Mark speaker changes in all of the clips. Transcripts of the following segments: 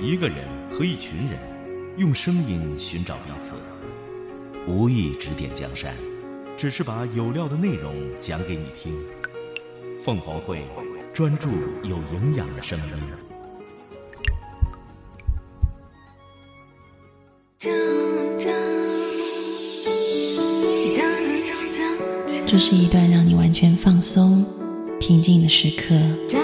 Speaker 1: 一个人和一群人，用声音寻找彼此，无意指点江山，只是把有料的内容讲给你听。凤凰会，专注有营养的声音。
Speaker 2: 这是一段让你完全放松、平静的时刻。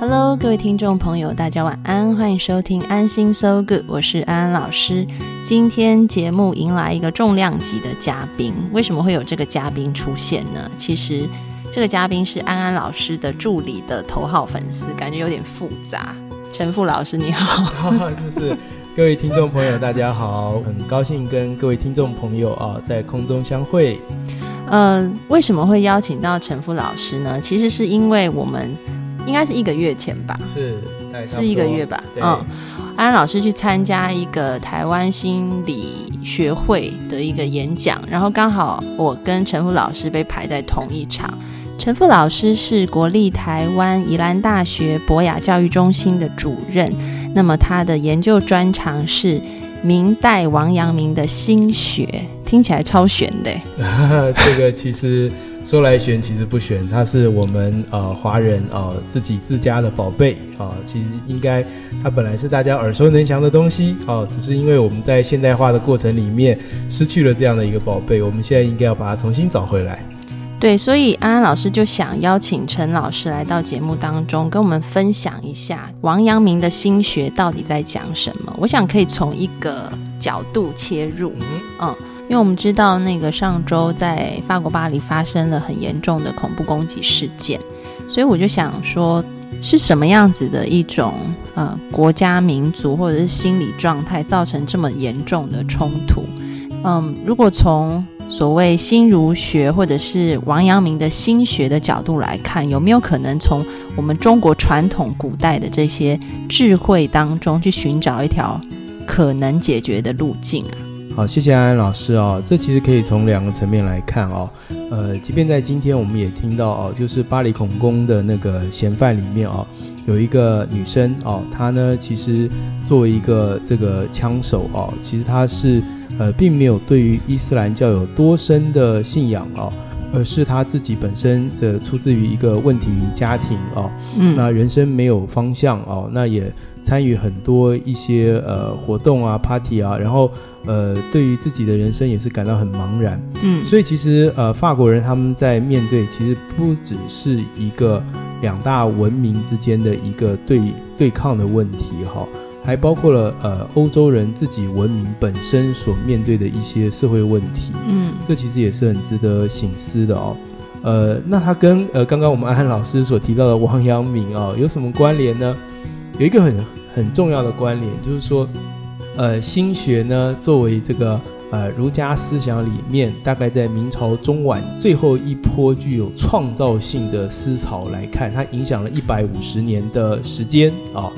Speaker 2: Hello，各位听众朋友，大家晚安，欢迎收听安心 So Good，我是安安老师。今天节目迎来一个重量级的嘉宾，为什么会有这个嘉宾出现呢？其实这个嘉宾是安安老师的助理的头号粉丝，感觉有点复杂。陈富老师你好，
Speaker 3: 是是，各位听众朋友大家好，很高兴跟各位听众朋友啊在空中相会。
Speaker 2: 嗯，为什么会邀请到陈富老师呢？其实是因为我们。应该是一个月前吧，
Speaker 3: 是
Speaker 2: 是一个月吧。嗯，安安老师去参加一个台湾心理学会的一个演讲，然后刚好我跟陈富老师被排在同一场。陈富老师是国立台湾宜兰大学博雅教育中心的主任，那么他的研究专长是明代王阳明的心学，听起来超玄的。
Speaker 3: 这个其实。说来玄，其实不玄，它是我们呃华人呃自己自家的宝贝啊。其实应该它本来是大家耳熟能详的东西啊，只是因为我们在现代化的过程里面失去了这样的一个宝贝，我们现在应该要把它重新找回来。
Speaker 2: 对，所以安安老师就想邀请陈老师来到节目当中，跟我们分享一下王阳明的心学到底在讲什么。我想可以从一个角度切入，嗯。因为我们知道，那个上周在法国巴黎发生了很严重的恐怖攻击事件，所以我就想说，是什么样子的一种呃国家民族或者是心理状态造成这么严重的冲突？嗯，如果从所谓心儒学或者是王阳明的心学的角度来看，有没有可能从我们中国传统古代的这些智慧当中去寻找一条可能解决的路径啊？
Speaker 3: 好，谢谢安安老师哦。这其实可以从两个层面来看哦。呃，即便在今天，我们也听到哦，就是巴黎恐攻的那个嫌犯里面哦，有一个女生哦，她呢其实作为一个这个枪手哦，其实她是呃并没有对于伊斯兰教有多深的信仰哦，而是他自己本身的出自于一个问题家庭哦，嗯，那人生没有方向哦，那也。参与很多一些呃活动啊，party 啊，然后呃，对于自己的人生也是感到很茫然。嗯，所以其实呃，法国人他们在面对其实不只是一个两大文明之间的一个对对抗的问题哈，还包括了呃欧洲人自己文明本身所面对的一些社会问题。嗯，这其实也是很值得醒思的哦。呃，那他跟呃刚刚我们安安老师所提到的王阳明啊有什么关联呢？有一个很很重要的关联，就是说，呃，心学呢，作为这个呃儒家思想里面，大概在明朝中晚最后一波具有创造性的思潮来看，它影响了一百五十年的时间啊。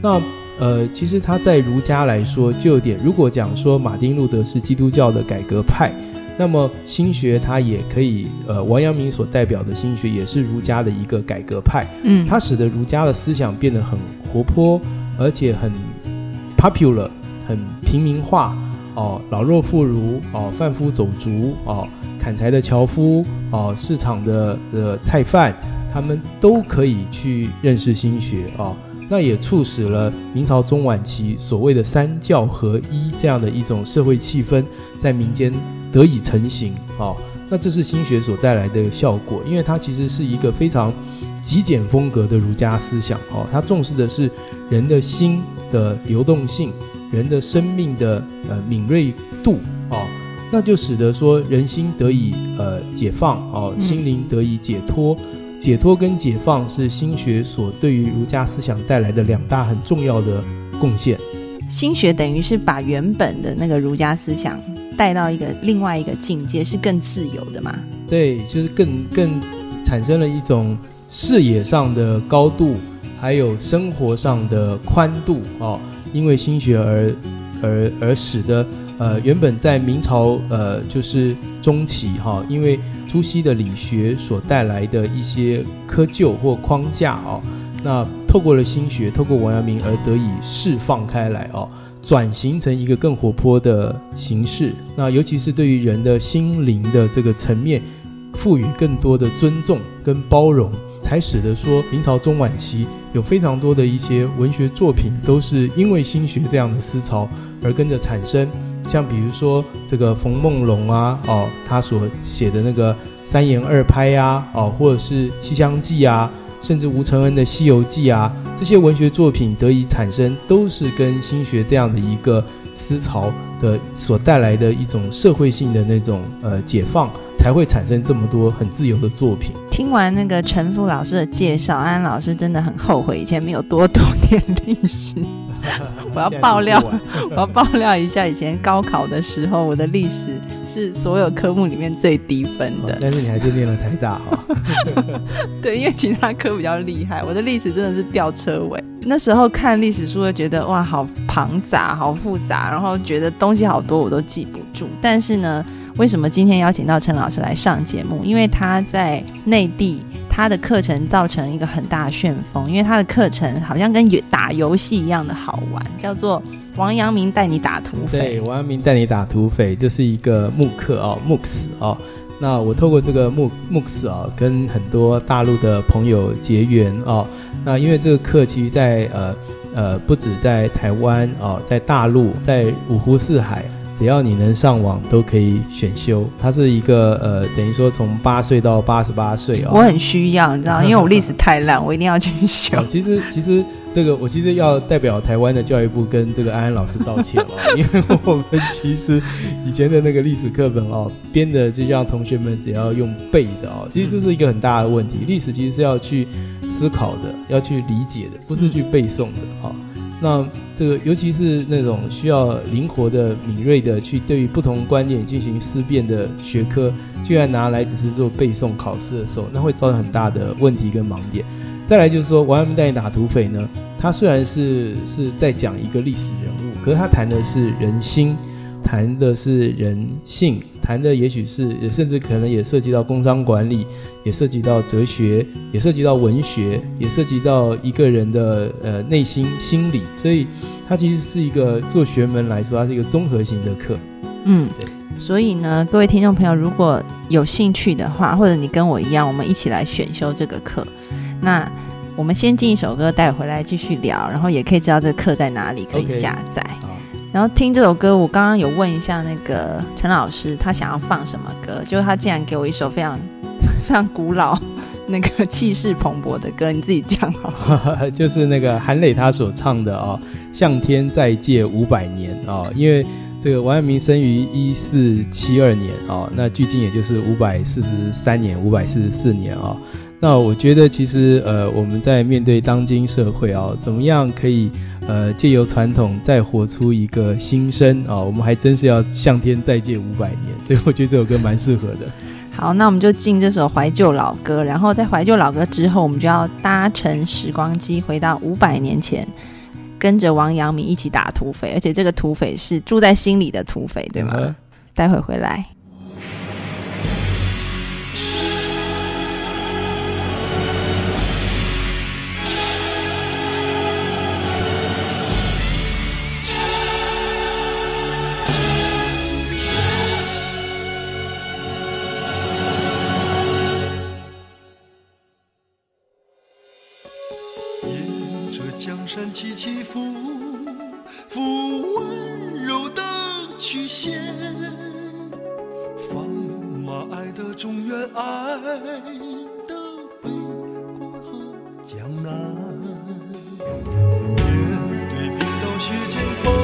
Speaker 3: 那呃，其实他在儒家来说，就有点，如果讲说马丁路德是基督教的改革派。那么心学它也可以，呃，王阳明所代表的心学也是儒家的一个改革派，嗯，它使得儒家的思想变得很活泼，而且很 popular，很平民化，哦，老弱妇孺，哦，贩夫走卒，哦，砍柴的樵夫，哦，市场的呃菜贩，他们都可以去认识心学，哦，那也促使了明朝中晚期所谓的三教合一这样的一种社会气氛在民间。得以成型啊，那这是心学所带来的效果，因为它其实是一个非常极简风格的儒家思想哦，它重视的是人的心的流动性，人的生命的呃敏锐度哦，那就使得说人心得以呃解放哦，心灵得以解脱，解脱跟解放是心学所对于儒家思想带来的两大很重要的贡献。
Speaker 2: 心学等于是把原本的那个儒家思想带到一个另外一个境界，是更自由的嘛？
Speaker 3: 对，就是更更产生了一种视野上的高度，还有生活上的宽度哦。因为心学而而而使得呃原本在明朝呃就是中期哈，因为朱熹的理学所带来的一些窠臼或框架哦，那透过了心学，透过王阳明而得以释放开来哦，转型成一个更活泼的形式。那尤其是对于人的心灵的这个层面，赋予更多的尊重跟包容，才使得说明朝中晚期有非常多的一些文学作品，都是因为心学这样的思潮而跟着产生。像比如说这个冯梦龙啊，哦，他所写的那个三言二拍呀，哦，或者是《西厢记》啊，甚至吴承恩的《西游记》啊，这些文学作品得以产生，都是跟心学这样的一个思潮的所带来的一种社会性的那种呃解放，才会产生这么多很自由的作品。
Speaker 2: 听完那个陈富老师的介绍，安老师真的很后悔以前没有多读点历史。我要爆料，我要爆料一下，以前高考的时候，我的历史是所有科目里面最低分的。
Speaker 3: 但是你还是念了台大哈。
Speaker 2: 对，因为其他科比较厉害，我的历史真的是吊车尾。那时候看历史书会觉得哇，好庞杂，好复杂，然后觉得东西好多，我都记不住。但是呢，为什么今天邀请到陈老师来上节目？因为他在内地。他的课程造成一个很大的旋风，因为他的课程好像跟打游戏一样的好玩，叫做王阳明带你打土匪。
Speaker 3: 对，王阳明带你打土匪，这是一个木课哦，MOOCs 哦。那我透过这个 MOOC MOOCs 啊，跟很多大陆的朋友结缘哦。那因为这个课其实，在呃呃，不止在台湾哦，在大陆，在五湖四海。只要你能上网，都可以选修。它是一个呃，等于说从八岁到八十八岁哦。
Speaker 2: 我很需要，你知道，因为我历史太烂，我一定要去修。
Speaker 3: 其实，其实这个我其实要代表台湾的教育部跟这个安安老师道歉哦，因为我们其实以前的那个历史课本哦编的，就像同学们只要用背的哦，其实这是一个很大的问题。历史其实是要去思考的，要去理解的，不是去背诵的哈。那这个，尤其是那种需要灵活的、敏锐的去对于不同观念进行思辨的学科，居然拿来只是做背诵考试的时候，那会造成很大的问题跟盲点。再来就是说，王阳明带你打土匪呢，他虽然是是在讲一个历史人物，可是他谈的是人心。谈的是人性，谈的也许是，也甚至可能也涉及到工商管理，也涉及到哲学，也涉及到文学，也涉及到一个人的呃内心心理，所以它其实是一个做学门来说，它是一个综合型的课。
Speaker 2: 嗯，所以呢，各位听众朋友，如果有兴趣的话，或者你跟我一样，我们一起来选修这个课。那我们先进一首歌，带回来继续聊，然后也可以知道这个课在哪里可以下载。然后听这首歌，我刚刚有问一下那个陈老师，他想要放什么歌？就他竟然给我一首非常 非常古老、那个气势蓬勃的歌，你自己讲好。
Speaker 3: 就是那个韩磊他所唱的哦，《向天再借五百年》哦，因为这个王阳明生于一四七二年哦，那距今也就是五百四十三年、五百四十四年哦。那我觉得其实呃，我们在面对当今社会哦，怎么样可以？呃，借由传统再活出一个新生啊！我们还真是要向天再借五百年，所以我觉得这首歌蛮适合的。
Speaker 2: 好，那我们就进这首怀旧老歌，然后在怀旧老歌之后，我们就要搭乘时光机回到五百年前，跟着王阳明一起打土匪，而且这个土匪是住在心里的土匪，对吗？待会回来。
Speaker 4: 这江山起起伏伏，温柔的曲线，放马爱的中原，爱的北国和江南，面对冰刀雪剑锋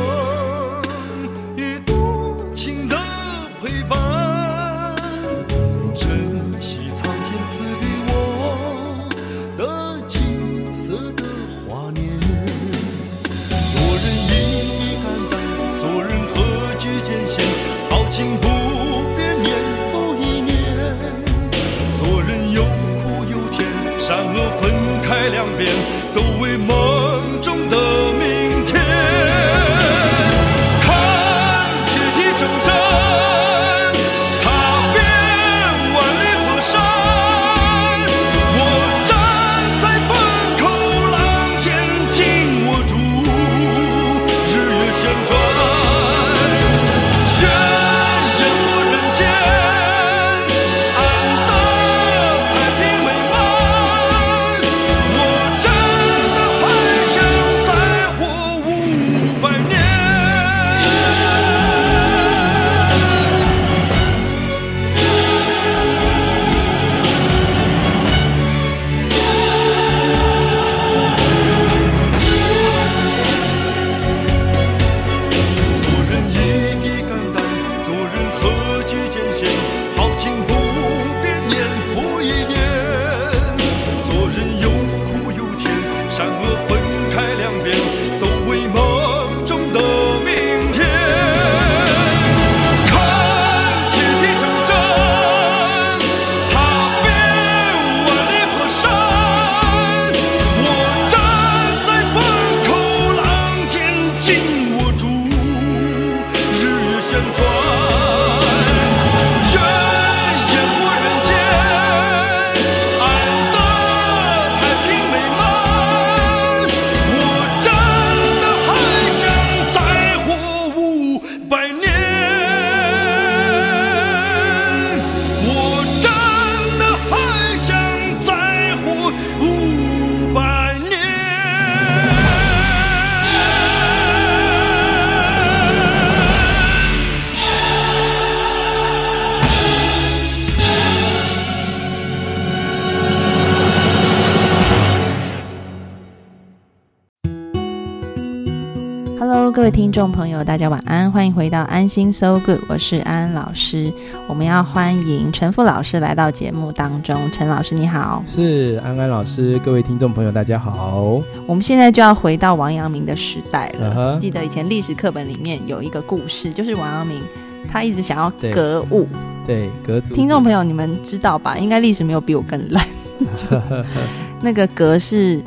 Speaker 2: 众朋友，大家晚安，欢迎回到安心 So Good，我是安安老师。我们要欢迎陈富老师来到节目当中。陈老师你好，
Speaker 3: 是安安老师，各位听众朋友，大家好。
Speaker 2: 我们现在就要回到王阳明的时代了。记得以前历史课本里面有一个故事，就是王阳明他一直想要格物。
Speaker 3: 对，格族
Speaker 2: 听众朋友，你们知道吧？应该历史没有比我更烂。那个格是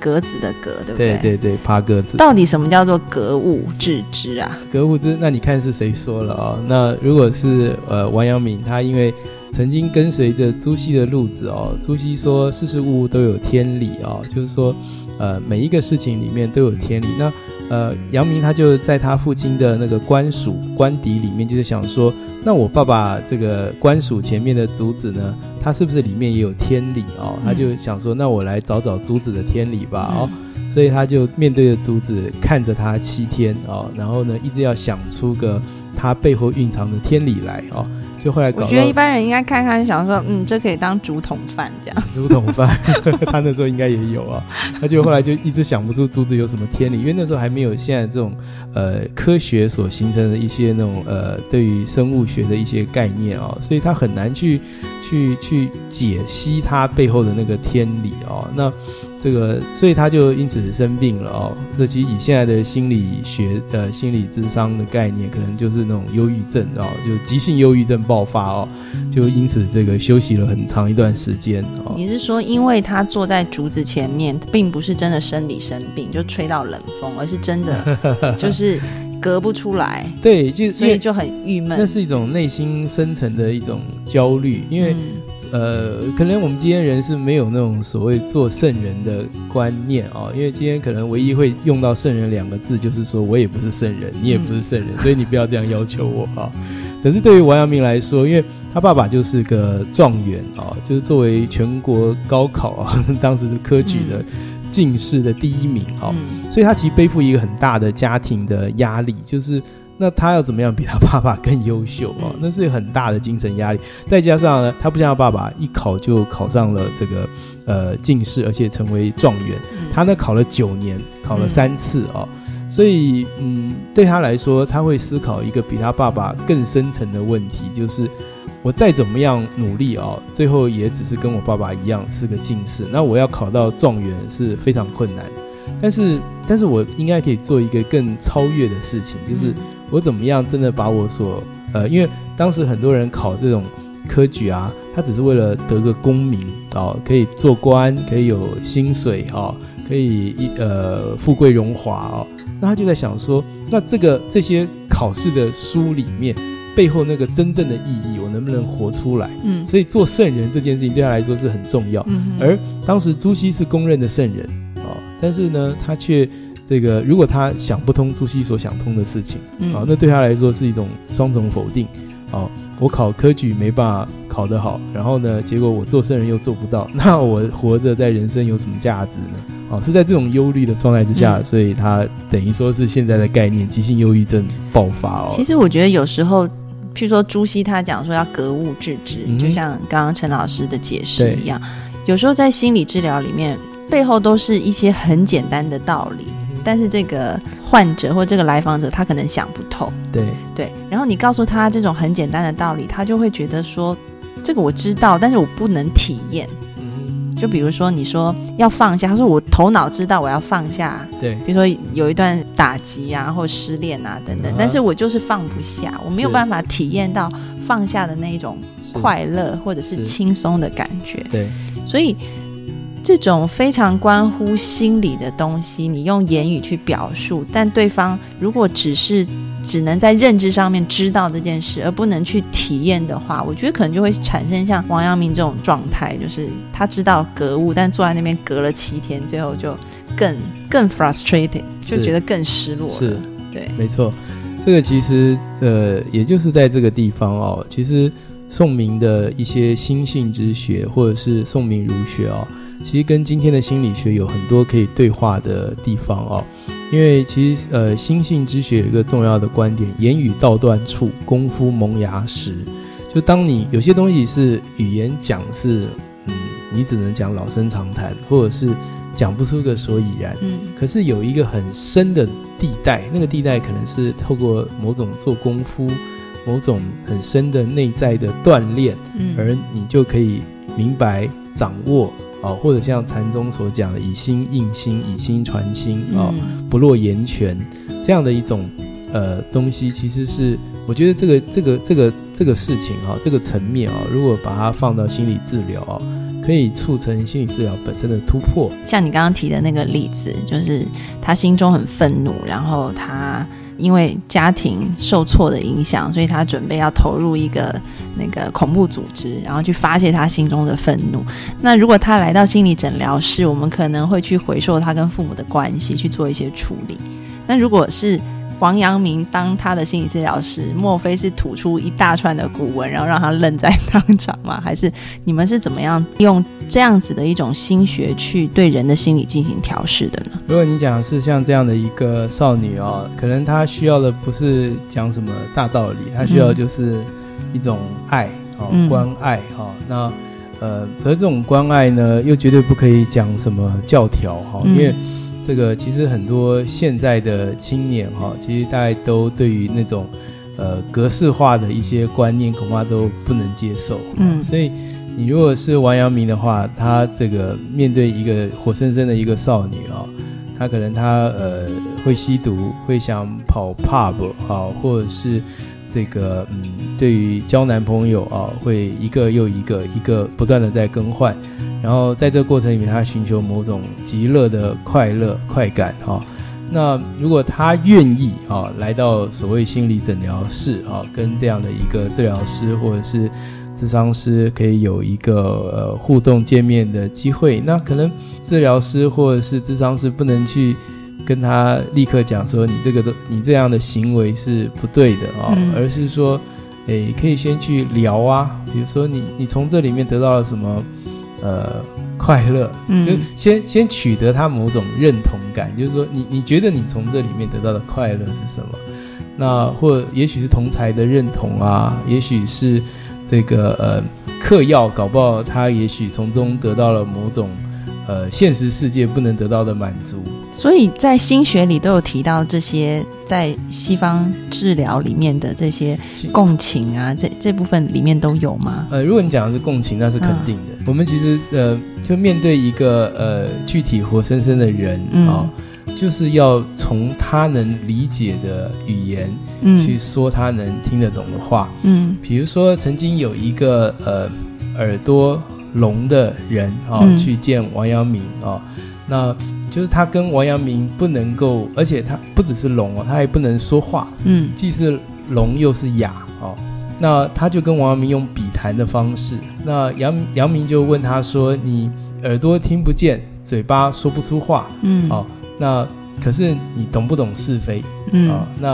Speaker 2: 格子的格，对不
Speaker 3: 对对对，爬格子。
Speaker 2: 到底什么叫做格物致知啊？
Speaker 3: 格物致，那你看是谁说了哦？那如果是呃王阳明，他因为曾经跟随着朱熹的路子哦，朱熹说事事物物都有天理哦，就是说呃每一个事情里面都有天理。那呃阳明他就在他父亲的那个官署官邸里面，就是想说，那我爸爸这个官署前面的竹子呢，他是不是里面也有天理哦？他就想说，那我来找找竹子的天理吧哦。所以他就面对着竹子，看着他七天哦，然后呢，一直要想出个他背后蕴藏的天理来哦。就后来搞
Speaker 2: 我觉得一般人应该看看，想说，嗯，这可以当竹筒饭这样。
Speaker 3: 竹筒饭，他那时候应该也有啊。他就后来就一直想不出竹子有什么天理，因为那时候还没有现在这种呃科学所形成的一些那种呃对于生物学的一些概念哦，所以他很难去去去解析它背后的那个天理哦。那这个，所以他就因此生病了哦。这其实以现在的心理学呃心理智商的概念，可能就是那种忧郁症哦，就急性忧郁症爆发哦，就因此这个休息了很长一段时间哦。
Speaker 2: 你是说，因为他坐在竹子前面，并不是真的生理生病，就吹到冷风，而是真的 就是隔不出来，
Speaker 3: 对，就
Speaker 2: 所以就很郁闷。
Speaker 3: 那是一种内心深层的一种焦虑，因为、
Speaker 2: 嗯
Speaker 3: 呃，可能我们今天人是没有那种所谓做圣人的观念哦，因为今天可能唯一会用到圣人两个字，就是说我也不是圣人，你也不是圣人，所以你不要这样要求我啊、可是对于王阳明来说，因为他爸爸就是个状元啊、就是作为全国高考啊，当时是科举的进士的第一名啊、
Speaker 2: 嗯。
Speaker 3: 所以他其实背负一个很大的家庭的压力，就是那他要怎么样比他爸爸更优秀哦
Speaker 2: 嗯？
Speaker 3: 那是很大的精神压力。再加上呢，他不像他爸爸一考就考上了这个呃进士，而且成为状元。
Speaker 2: 嗯
Speaker 3: 他呢考了九年，考了三次哦。所以，嗯，对他来说，他会思考一个比他爸爸更深层的问题，就是我再怎么样努力哦，最后也只是跟我爸爸一样是个进士。那我要考到状元是非常困难，但是，但是我应该可以做一个更超越的事情，就是
Speaker 2: 嗯
Speaker 3: 我怎么样真的把我所呃，因为当时很多人考这种科举啊，他只是为了得个功名哦，可以做官，可以有薪水哦，可可以一呃富贵荣华哦。那他就在想说，那这个这些考试的书里面背后那个真正的意义，我能不能活出来？
Speaker 2: 嗯
Speaker 3: 所以做圣人这件事情对他来说是很重要。
Speaker 2: 嗯
Speaker 3: 而当时朱熹是公认的圣人哦，但是呢，他却这个如果他想不通朱熹所想通的事情
Speaker 2: 嗯
Speaker 3: 啊、那对他来说是一种双重否定哦。我考科举没办法考得好，然后呢，结果我做圣人又做不到，那我活着在人生有什么价值呢？哦，是在这种忧虑的状态之下，
Speaker 2: 嗯
Speaker 3: 所以他等于说是现在的概念急性忧郁症爆发哦。
Speaker 2: 其实我觉得有时候，譬如说朱熹他讲说要格物致知，
Speaker 3: 嗯
Speaker 2: 就像刚刚陈老师的解释一样，有时候在心理治疗里面，背后都是一些很简单的道理，但是这个患者或这个来访者他可能想不透，
Speaker 3: 对，
Speaker 2: 对，然后你告诉他这种很简单的道理，他就会觉得说，这个我知道，但是我不能体验。
Speaker 3: 嗯。
Speaker 2: 就比如说你说要放下，他说我头脑知道我要放下，
Speaker 3: 对，
Speaker 2: 比如说有一段打击啊，或失恋啊等等
Speaker 3: 嗯，
Speaker 2: 但是我就是放不下，我没有办法体验到放下的那一种，快乐或者是
Speaker 3: 是。
Speaker 2: 轻松的感觉。
Speaker 3: 对，
Speaker 2: 所以这种非常关乎心理的东西，你用言语去表述，但对方如果只是只能在认知上面知道这件事，而不能去体验的话，我觉得可能就会产生像王阳明这种状态，就是他知道格物，但坐在那边隔了七天，最后就更 更 frustrated，就是觉得更失落
Speaker 3: 是
Speaker 2: 了。对，
Speaker 3: 没错，这个其实呃，也就是在这个地方哦，其实宋明的一些心性之学，或者是宋明儒学哦，其实跟今天的心理学有很多可以对话的地方哦。因为其实呃，心性之学有一个重要的观点：言语道断处，功夫萌芽时。就当你有些东西是语言讲是，嗯，你只能讲老生常谈，或者是讲不出个所以然。
Speaker 2: 嗯
Speaker 3: 可是有一个很深的地带，那个地带可能是透过某种做功夫、某种很深的内在的锻炼，
Speaker 2: 嗯
Speaker 3: 而你就可以明白、掌握啊，或者像禅宗所讲的“以心印心，以心传心”啊，
Speaker 2: 嗯
Speaker 3: 不落言泉这样的一种呃东西，其实是我觉得这个这个这个这个事情啊，这个层面啊，如果把它放到心理治疗啊，可以促成心理治疗本身的突破。
Speaker 2: 像你刚刚提的那个例子，就是他心中很愤怒，然后他因为家庭受挫的影响，所以他准备要投入一个那个恐怖组织，然后去发泄他心中的愤怒。那如果他来到心理诊疗室，我们可能会去回溯他跟父母的关系，去做一些处理。那如果是王阳明当他的心理治疗师，莫非是吐出一大串的古文，然后让他愣在当场吗？还是你们是怎么样用这样子的一种心学去对人的心理进行调试的呢？
Speaker 3: 如果你讲的是像这样的一个少女哦，可能她需要的不是讲什么大道理，她需要就是一种爱哦，
Speaker 2: 嗯
Speaker 3: 关爱哈、哦。那呃，可是这种关爱呢，又绝对不可以讲什么教条哈、
Speaker 2: 嗯
Speaker 3: 因为这个其实很多现在的青年哈、其实大家都对于那种呃格式化的一些观念，恐怕都不能接受。
Speaker 2: 嗯
Speaker 3: 所以你如果是王阳明的话，他这个面对一个活生生的一个少女啊、他可能他呃会吸毒，会想跑 pub 啊、或者是这个嗯，对于交男朋友啊，会一个又一个一个不断的在更换，然后在这个过程里面，他寻求某种极乐的快乐快感哈、那如果他愿意啊，来到所谓心理诊疗室啊，跟这样的一个治疗师或者是智商师可以有一个呃互动见面的机会，那可能治疗师或者是智商师不能去跟他立刻讲说你这个的你这样的行为是不对的啊，
Speaker 2: 嗯
Speaker 3: 而是说，诶，可以先去聊啊，比如说你你从这里面得到了什么呃快乐，
Speaker 2: 嗯
Speaker 3: 就先先取得他某种认同感，就是说你你觉得你从这里面得到的快乐是什么？那或也许是同才的认同啊，也许是这个呃嗑药，搞不好他也许从中得到了某种呃现实世界不能得到的满足。
Speaker 2: 所以在心学里都有提到这些，在西方治疗里面的这些共情啊，这这部分里面都有吗？
Speaker 3: 呃，如果你讲的是共情，那是肯定的。我们其实呃，就面对一个呃具体活生生的人啊、
Speaker 2: 嗯
Speaker 3: 就是要从他能理解的语言去
Speaker 2: 嗯
Speaker 3: 说他能听得懂的话。
Speaker 2: 嗯
Speaker 3: 比如说，曾经有一个呃耳朵聋的人啊、
Speaker 2: 嗯。
Speaker 3: 去见王阳明啊、那就是他跟王阳明不能够，而且他不只是聋哦，他还不能说话，
Speaker 2: 嗯。
Speaker 3: 既是聋又是哑哦。那他就跟王阳明用笔谈的方式，那杨阳明就问他说：“你耳朵听不见，嘴巴说不出话，
Speaker 2: 嗯。
Speaker 3: 哦，那可是你懂不懂是非？
Speaker 2: 嗯。
Speaker 3: 啊，那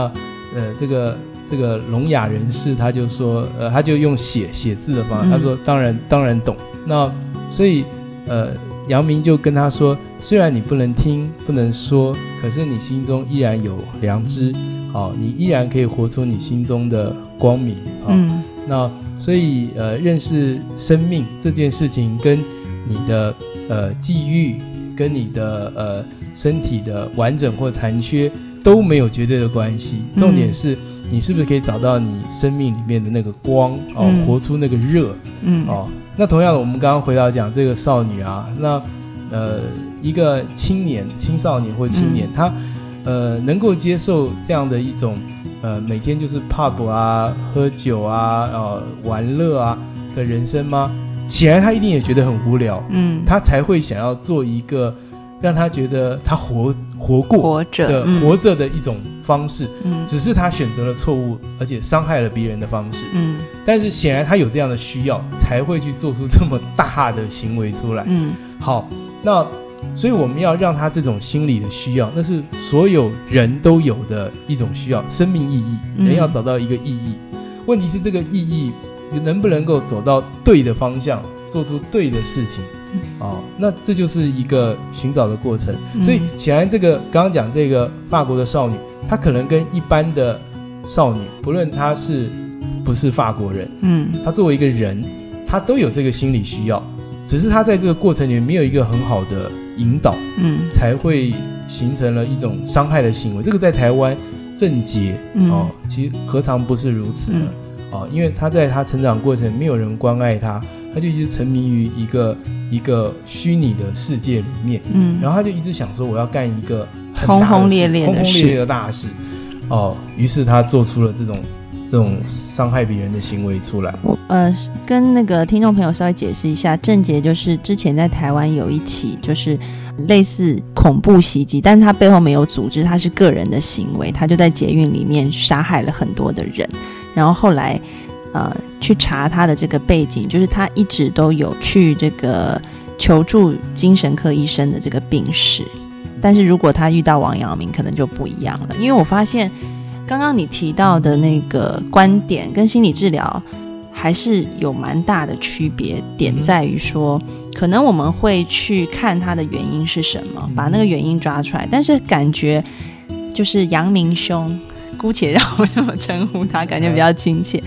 Speaker 3: 呃，这个这个聋哑人士他就说，呃，他就用写写字的方法，
Speaker 2: 嗯。
Speaker 3: 他说当然当然懂。那所以呃，杨明就跟他说，虽然你不能听不能说，可是你心中依然有良知，哦，你依然可以活出你心中的光明啊。
Speaker 2: 嗯
Speaker 3: 那所以呃，认识生命这件事情跟你的呃际遇，跟你的呃身体的完整或残缺都没有绝对的关系。
Speaker 2: 嗯
Speaker 3: 重点是你是不是可以找到你生命里面的那个光哦，
Speaker 2: 嗯
Speaker 3: 活出那个热
Speaker 2: 嗯
Speaker 3: 哦。那同样的，我们刚刚回到讲这个少女啊，那呃一个青年、青少年或青年，
Speaker 2: 嗯
Speaker 3: 他呃能够接受这样的一种呃每天就是 pub 啊、喝酒啊、呃玩乐啊的人生吗？显然他一定也觉得很无聊，
Speaker 2: 嗯，
Speaker 3: 他才会想要做一个让他觉得他活活过
Speaker 2: 活着
Speaker 3: 的、
Speaker 2: 嗯
Speaker 3: 活着的一种方式，
Speaker 2: 嗯
Speaker 3: 只是他选择了错误，而且伤害了别人的方式。
Speaker 2: 嗯
Speaker 3: 但是显然他有这样的需要，才会去做出这么大的行为出来。
Speaker 2: 嗯
Speaker 3: 好，那所以我们要让他这种心理的需要，那是所有人都有的一种需要，生命意义。
Speaker 2: 嗯
Speaker 3: 人要找到一个意义，问题是这个意义能不能够走到对的方向，做出对的事情。哦，那这就是一个寻找的过程。
Speaker 2: 嗯
Speaker 3: 所以显然，这个刚刚讲这个法国的少女，她可能跟一般的少女，不论她是不是法国人，
Speaker 2: 嗯
Speaker 3: 她作为一个人，她都有这个心理需要，只是她在这个过程里面没有一个很好的引导，
Speaker 2: 嗯
Speaker 3: 才会形成了一种伤害的行为。这个在台湾郑捷
Speaker 2: 嗯
Speaker 3: 哦，其实何尝不是如此呢？
Speaker 2: 嗯
Speaker 3: 哦，因为她在她成长过程没有人关爱他，他就一直沉迷于一个一个虚拟的世界里面，
Speaker 2: 嗯，
Speaker 3: 然后他就一直想说我要干一个很
Speaker 2: 轰
Speaker 3: 大的事
Speaker 2: 轰烈烈的事
Speaker 3: 轰轰烈烈的大事。哦，于是他做出了这种这种伤害别人的行为出来。
Speaker 2: 我呃跟那个听众朋友稍微解释一下，郑杰就是之前在台湾有一起就是类似恐怖袭击，但是他背后没有组织，他是个人的行为，他就在捷运里面杀害了很多的人，然后后来呃去查他的这个背景，就是他一直都有去这个求助精神科医生的这个病史，但是如果他遇到王阳明，可能就不一样了，因为我发现。刚刚你提到的那个观点跟心理治疗还是有蛮大的区别，点在于说，可能我们会去看他的原因是什么，
Speaker 3: 嗯
Speaker 2: 把那个原因抓出来，但是感觉就是阳明兄，姑且让我这么称呼他，感觉比较亲切。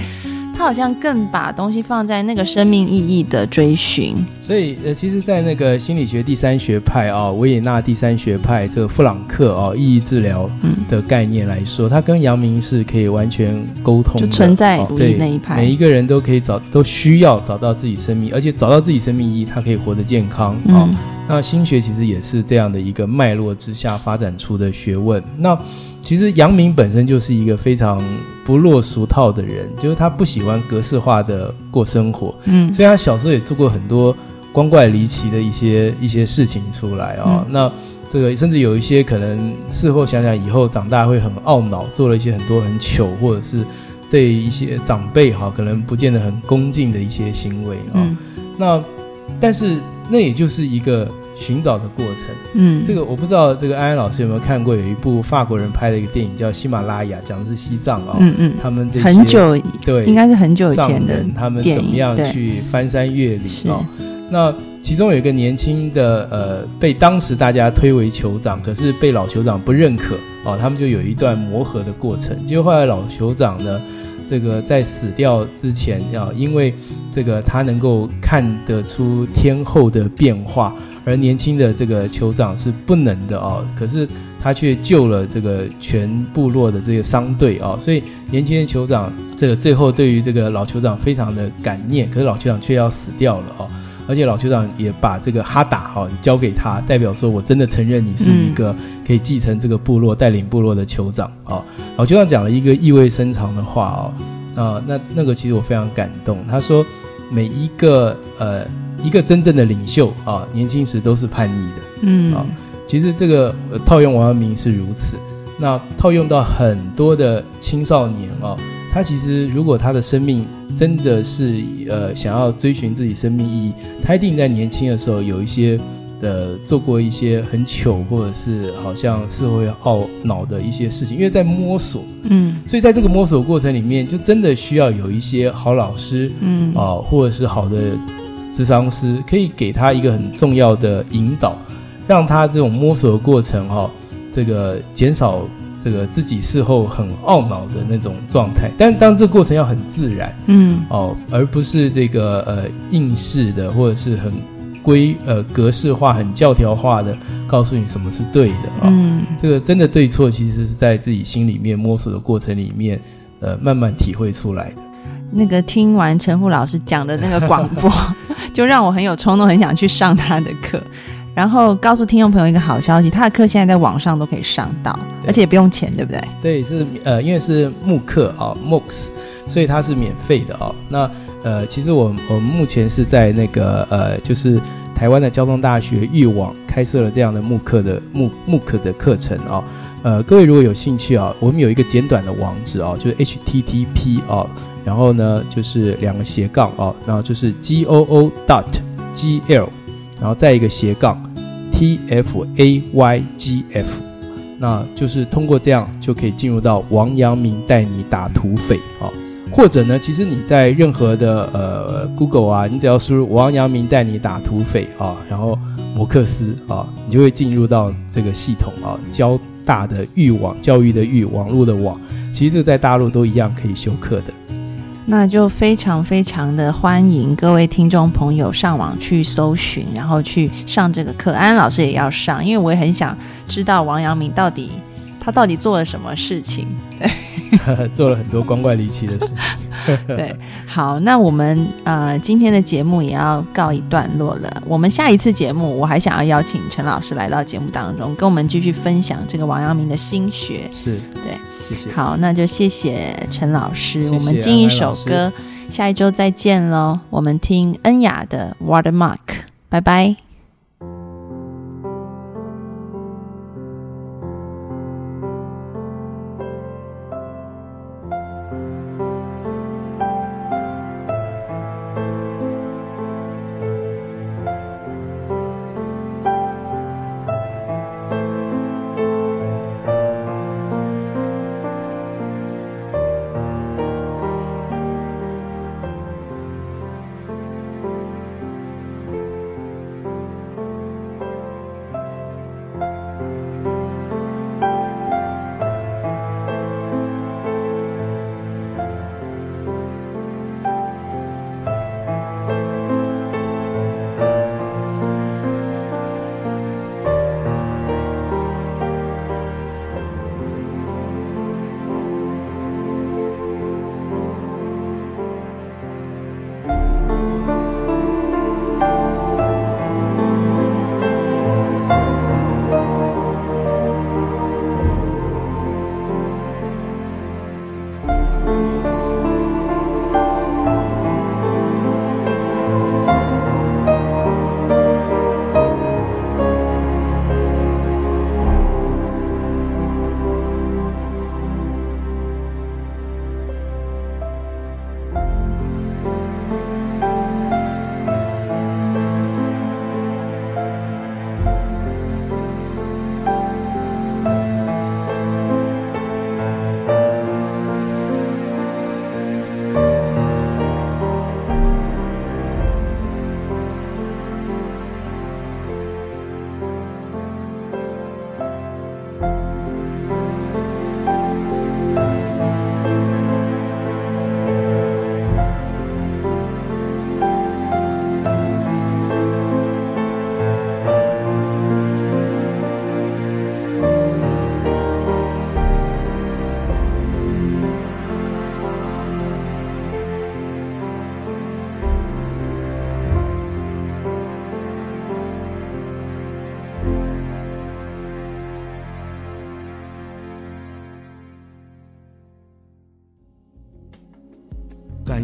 Speaker 2: 他好像更把东西放在那个生命意义的追寻，
Speaker 3: 所以呃，其实，在那个心理学第三学派啊、维也纳第三学派这个弗朗克哦，意义治疗
Speaker 2: 嗯，
Speaker 3: 的概念来说，它跟阳明是可以完全沟通的，
Speaker 2: 就存在
Speaker 3: 哦
Speaker 2: 主义
Speaker 3: 对
Speaker 2: 那一派。
Speaker 3: 每一个人都可以找，都需要找到自己生命，而且找到自己生命意义，他可以活得健康啊、那心学其实也是这样的一个脉络之下发展出的学问。那其实阳明本身就是一个非常不落俗套的人，就是他不喜欢格式化的过生活，
Speaker 2: 嗯。
Speaker 3: 所以他小时候也做过很多光怪离奇的一些一些事情出来啊、
Speaker 2: 嗯。
Speaker 3: 那这个甚至有一些可能事后想想，以后长大会很懊恼，做了一些很多很糗或者是对一些长辈哈、可能不见得很恭敬的一些行为啊、
Speaker 2: 嗯。
Speaker 3: 那但是那也就是一个寻找的过程。
Speaker 2: 嗯，
Speaker 3: 这个我不知道，这个安安老师有没有看过？有一部法国人拍的一个电影叫《喜马拉雅》，讲的是西藏啊、
Speaker 2: 嗯嗯，
Speaker 3: 他们这些
Speaker 2: 很久
Speaker 3: 对
Speaker 2: 应该是很久以前的
Speaker 3: 人他们怎么样去翻山越岭
Speaker 2: 是
Speaker 3: 哦。那其中有一个年轻的呃，被当时大家推为酋长，可是被老酋长不认可哦，他们就有一段磨合的过程。结果后来老酋长呢，这个在死掉之前啊，因为这个他能够看得出天后的变化，而年轻的这个酋长是不能的哦。可是他却救了这个全部落的这个商队哦，所以年轻的酋长这个最后对于这个老酋长非常的感念，可是老酋长却要死掉了哦。而且老酋长也把这个哈达哈、交给他，代表说我真的承认你是一个可以继承这个部落、带领部落的酋长哦。老酋长讲了一个意味深长的话哦，啊、那那个其实我非常感动。他说，每一个呃一个真正的领袖啊、年轻时都是叛逆的。
Speaker 2: 嗯
Speaker 3: 啊其实这个、呃、套用王阳明是如此，那套用到很多的青少年哦，他其实如果他的生命真的是呃想要追寻自己生命意义，他一定在年轻的时候有一些呃做过一些很糗或者是好像是会懊恼的一些事情，因为在摸索，
Speaker 2: 嗯。
Speaker 3: 所以在这个摸索过程里面，就真的需要有一些好老师
Speaker 2: 嗯
Speaker 3: 啊、或者是好的智商师，可以给他一个很重要的引导，让他这种摸索的过程哈、这个减少这个自己事后很懊恼的那种状态。但当这个过程要很自然
Speaker 2: 嗯
Speaker 3: 哦，而不是这个呃应试的或者是很规呃格式化、很教条化的告诉你什么是对的啊、
Speaker 2: 嗯
Speaker 3: 这个真的对错，其实是在自己心里面摸索的过程里面，呃，慢慢体会出来的。
Speaker 2: 那个听完陈富老师讲的那个广播，就让我很有冲动，很想去上他的课。然后告诉听众朋友一个好消息，他的课现在在网上都可以上到，而且也不用钱，对不对？
Speaker 3: 对，是呃，因为是慕课啊，MOOCs，所以它是免费的啊。那呃，其实我我们目前是在那个呃，就是台湾的交通大学育网开设了这样的慕课的慕慕课的课程啊。呃，各位如果有兴趣啊，我们有一个简短的网址啊，就是 HTTP 啊，然后呢就是两个斜杠啊，然后就是 G O O dot G L，然后再一个斜杠 T F A Y G F。那就是通过这样就可以进入到王阳明带你打土匪啊、或者呢，其实你在任何的呃 Google 啊，你只要输入王阳明带你打土匪啊，然后摩克斯啊，你就会进入到这个系统啊，交大的域网，教育的域，网络的网，其实这在大陆都一样可以修课的。
Speaker 2: 那就非常非常的欢迎各位听众朋友上网去搜寻，然后去上这个课。安安老师也要上，因为我也很想知道王阳明到底他到底做了什么事情。
Speaker 3: 做了很多光怪离奇的事情。
Speaker 2: 对，好，那我们呃今天的节目也要告一段落了。我们下一次节目，我还想要邀请陈老师来到节目当中，跟我们继续分享这个王阳明的心学。
Speaker 3: 是，
Speaker 2: 对，
Speaker 3: 谢谢。
Speaker 2: 好，那就谢谢陈老师。
Speaker 3: 谢谢
Speaker 2: 我们进一首歌，下一周再见喽。我们听恩雅的《Watermark》，拜拜。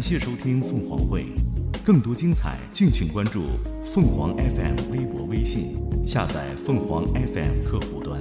Speaker 1: 谢收听凤凰会，更多精彩，敬请关注凤凰 FM 微博、微信，下载凤凰 FM 客户端。